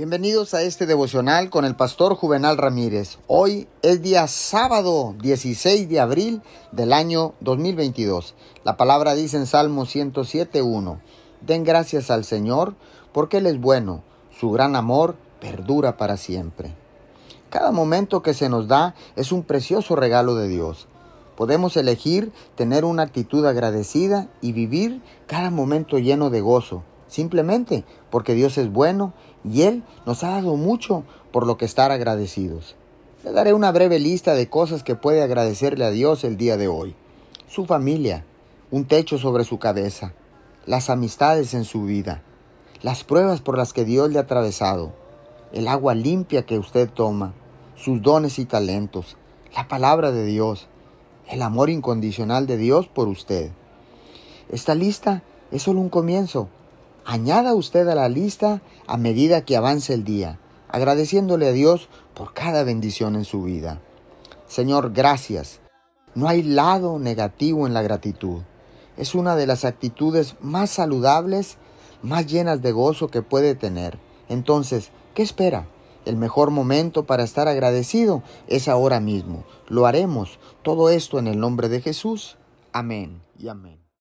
Bienvenidos a este devocional con el pastor Juvenal Ramírez. Hoy es día sábado 16 de abril del año 2022. La palabra dice en Salmo 107.1. Den gracias al Señor porque Él es bueno. Su gran amor perdura para siempre. Cada momento que se nos da es un precioso regalo de Dios. Podemos elegir tener una actitud agradecida y vivir cada momento lleno de gozo, simplemente porque Dios es bueno y Él nos ha dado mucho por lo que estar agradecidos. Le daré una breve lista de cosas que puede agradecerle a Dios el día de hoy. Su familia, un techo sobre su cabeza, las amistades en su vida, las pruebas por las que Dios le ha atravesado, el agua limpia que usted toma, sus dones y talentos, la palabra de Dios, el amor incondicional de Dios por usted. Esta lista es solo un comienzo. Añada usted a la lista a medida que avance el día, agradeciéndole a Dios por cada bendición en su vida. Señor, gracias. No hay lado negativo en la gratitud. Es una de las actitudes más saludables, más llenas de gozo que puede tener. Entonces, ¿qué espera? El mejor momento para estar agradecido es ahora mismo. Lo haremos. Todo esto en el nombre de Jesús. Amén y amén.